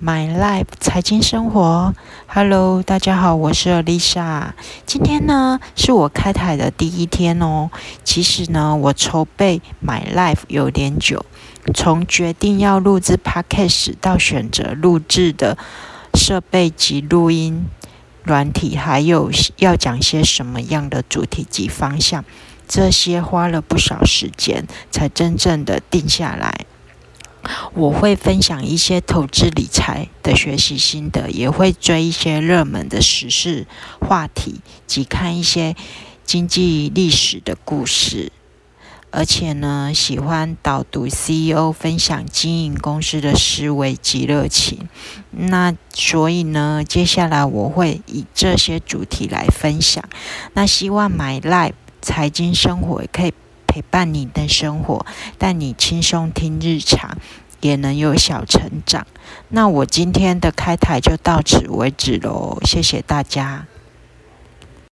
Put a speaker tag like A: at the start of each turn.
A: My Life 财经生活，Hello，大家好，我是 Lisa。今天呢是我开台的第一天哦。其实呢，我筹备 My Life 有点久，从决定要录制 Podcast 到选择录制的设备及录音软体，还有要讲些什么样的主题及方向，这些花了不少时间才真正的定下来。我会分享一些投资理财的学习心得，也会追一些热门的时事话题及看一些经济历史的故事。而且呢，喜欢导读 CEO 分享经营公司的思维及热情。那所以呢，接下来我会以这些主题来分享。那希望 My Life 财经生活可以。陪伴你的生活，带你轻松听日常，也能有小成长。那我今天的开台就到此为止喽，谢谢大家。